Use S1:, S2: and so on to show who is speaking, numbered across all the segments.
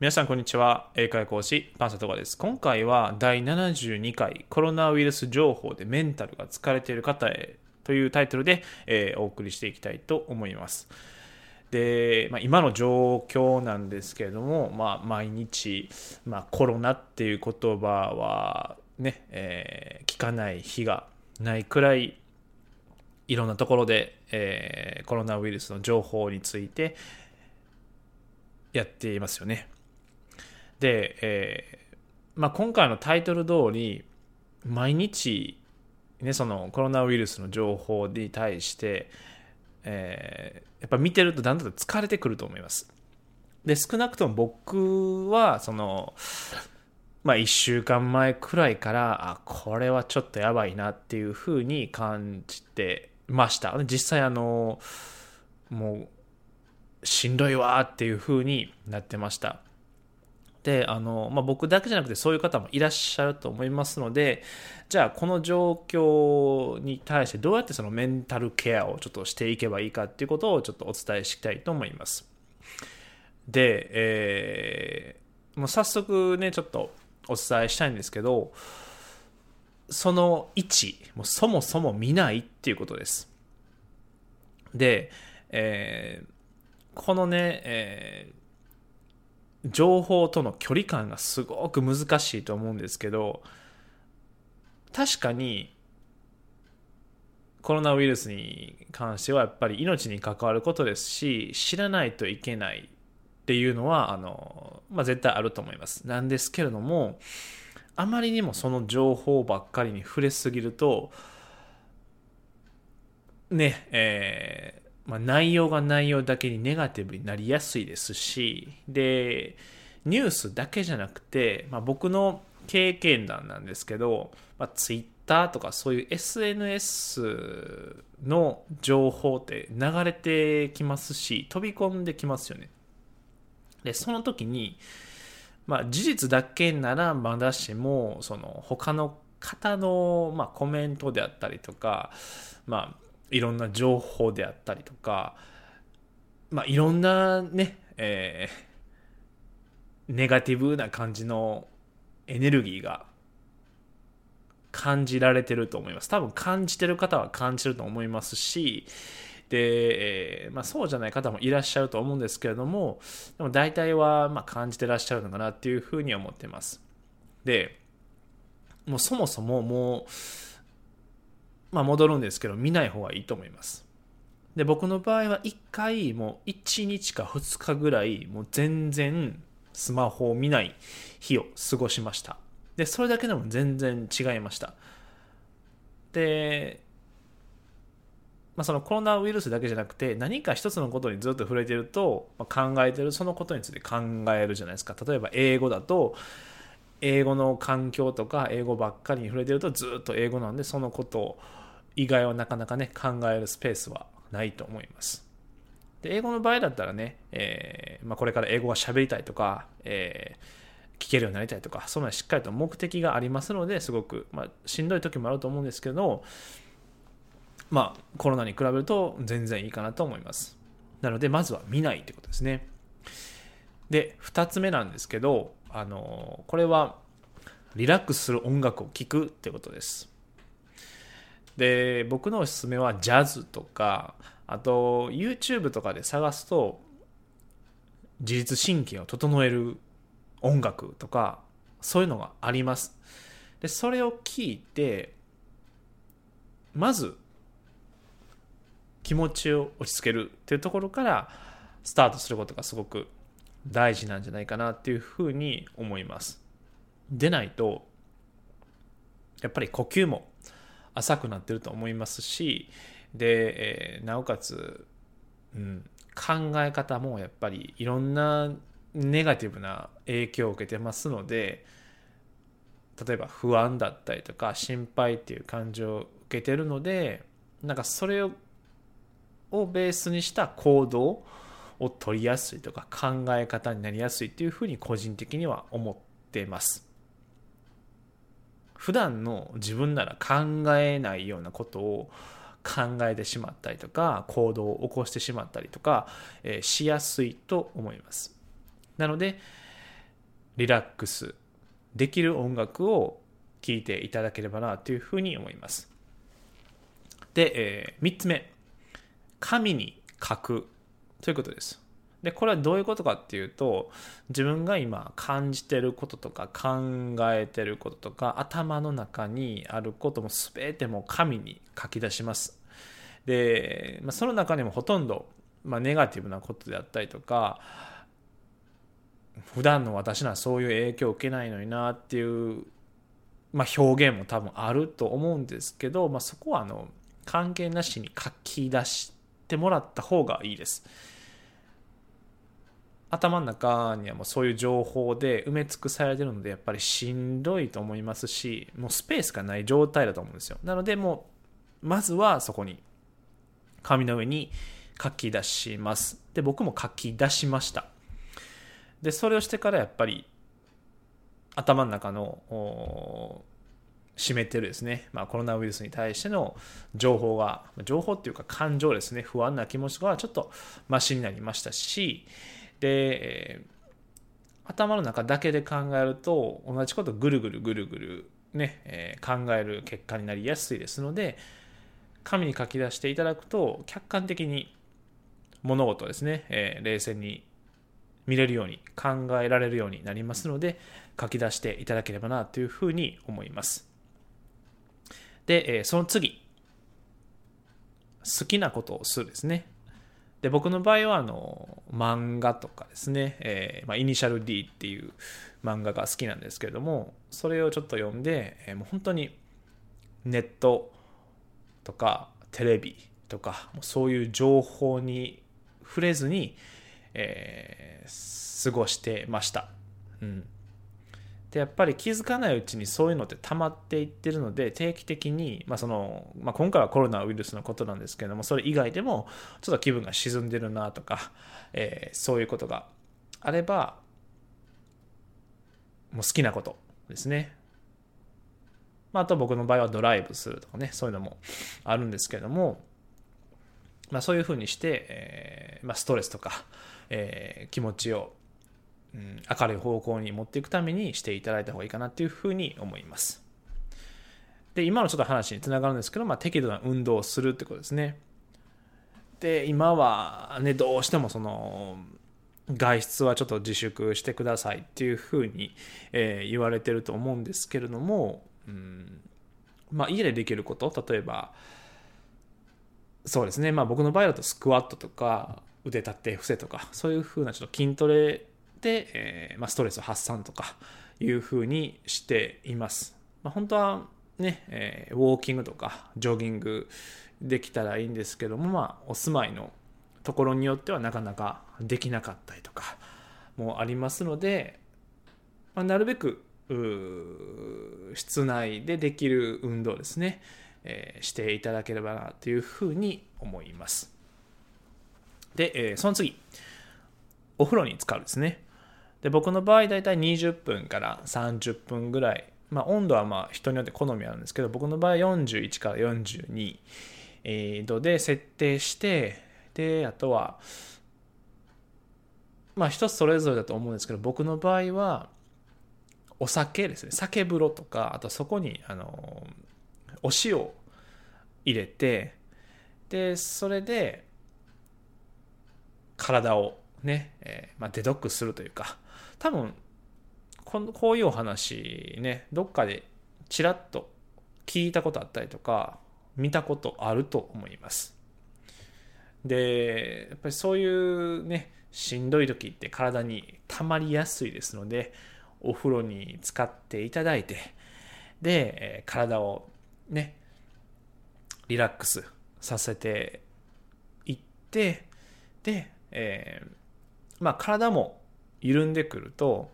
S1: 皆さんこんにちは。英会講師パンサトガです。今回は第72回コロナウイルス情報でメンタルが疲れている方へというタイトルで、えー、お送りしていきたいと思います。で、まあ、今の状況なんですけれども、まあ、毎日、まあ、コロナっていう言葉はね、えー、聞かない日がないくらいいろんなところで、えー、コロナウイルスの情報についてやっていますよね。で、えーまあ、今回のタイトル通り毎日、ね、そのコロナウイルスの情報に対して、えー、やっぱ見てるとだんだん疲れてくると思います。で少なくとも僕はそのまあ1週間前くらいからあこれはちょっとやばいなっていうふうに感じてました実際あのもうしんどいわっていうふうになってましたであの、まあ、僕だけじゃなくてそういう方もいらっしゃると思いますのでじゃあこの状況に対してどうやってそのメンタルケアをちょっとしていけばいいかっていうことをちょっとお伝えしたいと思います。で、えー、もう早速ねちょっとお伝えしたいんですけどその1もうそもそも見ないっていうことです。で、えー、このね、えー情報との距離感がすごく難しいと思うんですけど確かにコロナウイルスに関してはやっぱり命に関わることですし知らないといけないっていうのはあの、まあ、絶対あると思います。なんですけれどもあまりにもその情報ばっかりに触れすぎるとねえーまあ、内容が内容だけにネガティブになりやすいですしでニュースだけじゃなくて、まあ、僕の経験談なんですけど、まあ、Twitter とかそういう SNS の情報って流れてきますし飛び込んできますよね。でその時に、まあ、事実だけならまだしもその他の方の、ま、コメントであったりとか、まあ、いろんな情報であったりとか、まあ、いろんなね、えー、ネガティブな感じのエネルギーが感じられてると思います。多分感じてる方は感じると思いますし、で、え、まあ、そうじゃない方もいらっしゃると思うんですけれども、でも大体はま感じてらっしゃるのかなっていうふうに思ってます。で、もうそもそももう、まあ、戻るんですけど見ない方がいいと思います。で僕の場合は1回もう1日か2日ぐらいもう全然スマホを見ない日を過ごしました。でそれだけでも全然違いました。でまあ、そのコロナウイルスだけじゃなくて何か一つのことにずっと触れてると、まあ、考えてるそのことについて考えるじゃないですか。例えば英語だと英語の環境とか英語ばっかりに触れてるとずっと英語なんでそのことを以外はなかなかね、考えるスペースはないと思います。で英語の場合だったらね、えー、まあ、これから英語が喋りたいとか、えー、聞けるようになりたいとか、そのようなしっかりと目的がありますので、すごく、まあ、しんどい時もあると思うんですけど、まあ、コロナに比べると全然いいかなと思います。なので、まずは見ないってことですね。で、2つ目なんですけど、あのこれはリラックスする音楽を聴くってことです。で僕のおすすめはジャズとかあと YouTube とかで探すと自律神経を整える音楽とかそういうのがありますでそれを聞いてまず気持ちを落ち着けるっていうところからスタートすることがすごく大事なんじゃないかなっていうふうに思います。でないとやっぱり呼吸も浅くなってると思いますしで、えー、なおかつ、うん、考え方もやっぱりいろんなネガティブな影響を受けてますので例えば不安だったりとか心配っていう感情を受けてるのでなんかそれををベースにした行動を取りやすいとか考え方になりやすいっていうふうに個人的には思ってます。普段の自分なら考えないようなことを考えてしまったりとか行動を起こしてしまったりとか、え、しやすいと思いますなので、リラックスできる音楽を聴いていただければなというふうに思います。で、えー、3つ目。紙に書くということです。で、これはどういうことかっていうと、自分が今感じてることとか考えてることとか頭の中にあることも全ても紙に書き出します。で、まあ、その中にもほとんど、まあ、ネガティブなことであったりとか、普段の私ならそういう影響を受けないのになっていう、まあ、表現も多分あると思うんですけど、まあ、そこはあの関係なしに書き出しててもらった方がいいです。頭の中にはもうそういう情報で埋め尽くされてるのでやっぱりしんどいと思いますしもうスペースがない状態だと思うんですよ。なのでもうまずはそこに紙の上に書き出します。で僕も書き出しました。でそれをしてからやっぱり頭の中の占めてるですね、まあ、コロナウイルスに対しての情報が情報っていうか感情ですね。不安な気持ちがちょっとマシになりましたしで、頭の中だけで考えると同じことぐるぐるぐるぐるね、えー、考える結果になりやすいですので紙に書き出していただくと客観的に物事をですね、えー、冷静に見れるように考えられるようになりますので書き出していただければなというふうに思います。で、え、その次。好きなことをするですね。で僕の場合はあの漫画とかですね、えーまあ、イニシャル D っていう漫画が好きなんですけれどもそれをちょっと読んで、えー、もう本当にネットとかテレビとかもそういう情報に触れずに、えー、過ごしてました。うん。でやっぱり気づかないうちにそういうのって溜まっていってるので定期的に、まあそのまあ、今回はコロナウイルスのことなんですけどもそれ以外でもちょっと気分が沈んでるなとか、えー、そういうことがあればもう好きなことですね、まあ、あと僕の場合はドライブするとかねそういうのもあるんですけども、まあ、そういうふうにして、えーまあ、ストレスとか、えー、気持ちをうん、明るい方向に持っていくためにしていただいた方がいいかなっていうふうに思います。で、今のちょっと話につながるんですけど、まあ、適度な運動をするってことですね。で、今はね、どうしてもその、外出はちょっと自粛してくださいっていうふうに、えー、言われてると思うんですけれども、うんまあ、家でできること例えばそうですねまあ僕の場合だとスクワットとか腕立て伏せとかそういうふうなちょっと筋トレで、えー、まあ、ストレス発散とかいうふうにしています。まあ、本当はね、えー、ウォーキングとかジョギングできたらいいんですけども、まあ、お住まいのところによってはなかなかできなかったりとかもありますので、まあ、なるべく室内でできる運動ですね、えー、していただければなというふうに思います。で、えー、その次、お風呂に使うですね。で僕の場合大体20分から30分ぐらい、まあ、温度はまあ人によって好みあるんですけど僕の場合41から42度で設定してであとはまあ人それぞれだと思うんですけど僕の場合はお酒ですね。酒風呂とかあとそこにあのお塩入れてでそれで体をね、えー、まあ、デトックスするというか多分ここういうお話ねどっかでちらっと聞いたことあったりとか見たことあると思います。でやっぱりそういうねしんどい時って体に溜まりやすいですのでお風呂に使っていただいてで体をねリラックスさせていってで、えー、まあ体も緩んでくると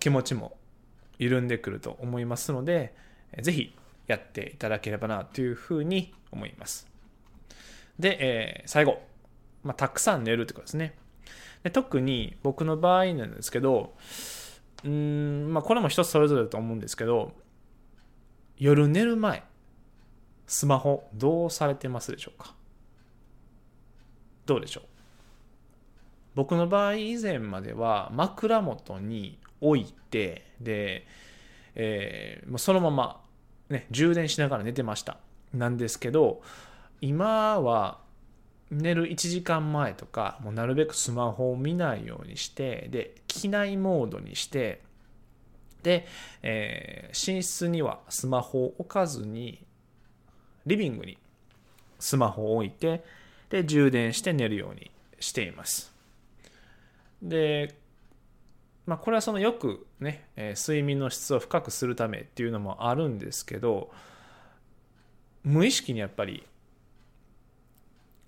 S1: 気持ちも緩んでくると思いますのでぜひやっていただければなというふうに思います。で、えー、最後、まあ、たくさん寝るってことですね。で特に僕の場合なんですけど、うん、まあこれも人それぞれだと思うんですけど、夜寝る前、スマホどうされてますでしょうか？どうでしょう？僕の場合以前までは枕元に置いてで、えー、そのまま、ね、充電しながら寝てました。なんですけど今は寝る1時間前とかもうなるべくスマホを見ないようにしてで機内モードにしてで、えー、寝室にはスマホを置かずにリビングにスマホを置いてで充電して寝るようにしています。でまあこれはそのよくね、えー、睡眠の質を深くするためっていうのもあるんですけど無意識にやっぱり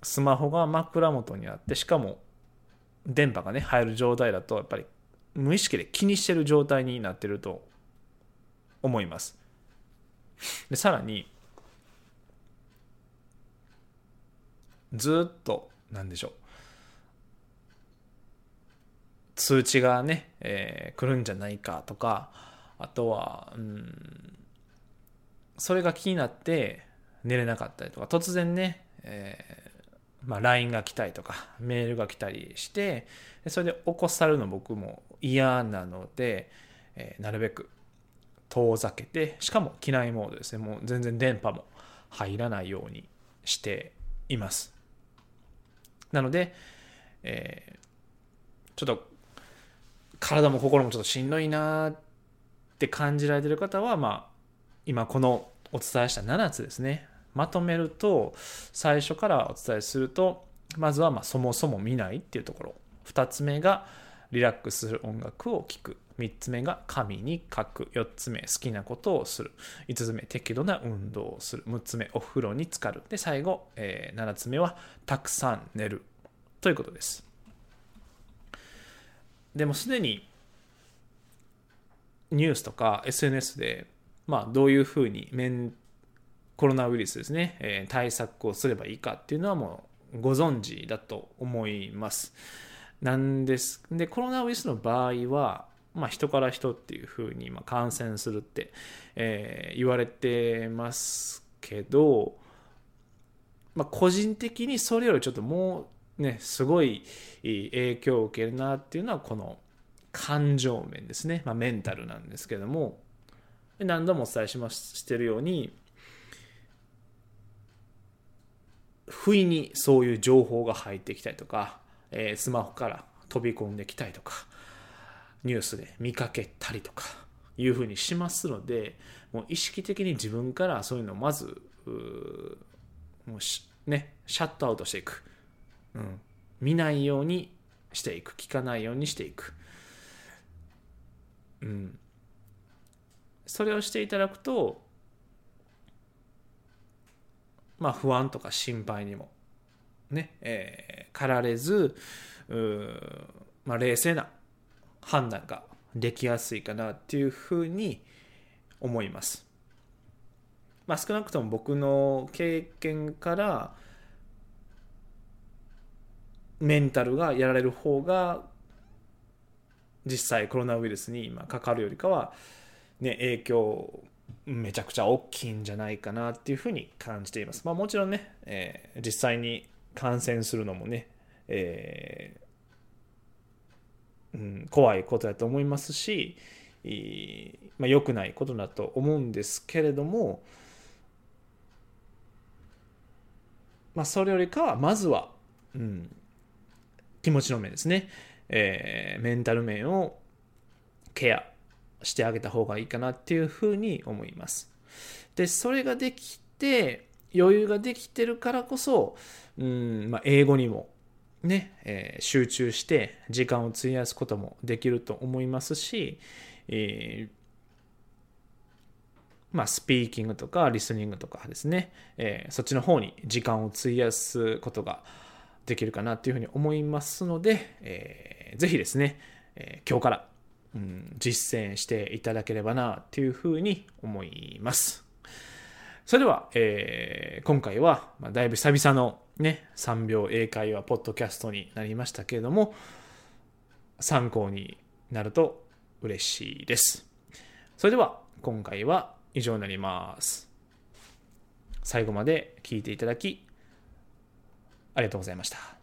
S1: スマホが枕元にあってしかも電波がね入る状態だとやっぱり無意識で気にしてる状態になってると思います。でさらにずっと何でしょう。通知がね、えー、来るんじゃないかとかあとはうんそれが気になって寝れなかったりとか突然ね、えまあ、LINE が来たりとかメールが来たりしてそれで起こさるの僕も嫌なので、えー、なるべく遠ざけてしかも機内モードですね。もう全然電波も入らないようにしています。なので、えー、ちょっと体も心もちょっとしんどいなって感じられてる方はまあ今このお伝えした7つですね。まとめると最初からお伝えするとまずはまそもそも見ないっていうところ。2つ目がリラックスする音楽を聴く。3つ目が紙に書く。4つ目好きなことをする。5つ目適度な運動をする。6つ目お風呂に浸かる。で最後、えー、7つ目はたくさん寝る。ということです。でもすでにニュースとか SNS でまあどういうふうにメンコロナウイルスですね、えー、対策をすればいいかっていうのはもうご存知だと思います。なんです。で、コロナウイルスの場合は、まあ、人から人っていうふうにま感染するって、えー、言われてますけど、まあ、個人的にそれよりちょっともうね、すごい影響を受けるなっていうのは、この感情面ですね。まあ、メンタルなんですけども、何度もお伝えしましてるように、不意にそういう情報が入ってきたりとか、えー、スマホから飛び込んできたりとかニュースで見かけたりとかいうふうにしますのでもう意識的に自分からそういうのをまずもうねシャットアウトしていく、うん、見ないようにしていく。聞かないようにしていく、うん、それをしていただくとまあ、不安とか心配にもね、えー、駆られず、まあ、冷静な判断ができやすいかなっていうふうに思います。まあ、少なくとも僕の経験からメンタルがやられる方が実際コロナウイルスに今かかるよりかは、ね、影響めちゃくちゃ大きいんじゃないかなっていうふうに感じています。まあ、もちろんね、えー、実際に感染するのもね、えー、うん、怖いことだと思いますし、まあ、良くないことだと思うんですけれども、まあ、それよりかはまずは、うん、気持ちの面ですね、えー、メンタル面をケアしてあげた方がいいかなっていうふうに思います。で、それができて、余裕ができてるからこそ、うん、まあ、英語にもね、えー、集中して時間を費やすこともできると思いますし、えー、まあ、スピーキングとかリスニングとかですね、えー、そっちの方に時間を費やすことができるかなというふうに思いますので、えー、ぜひですね、えー、今日からうん、実践していただければなというふうに思います。それでは、えー、今回は、まあ、だいぶ久々のね、3秒英会話ポッドキャストになりましたけれども、参考になると嬉しいです。それでは、今回は以上になります。最後まで聞いていただき、ありがとうございました。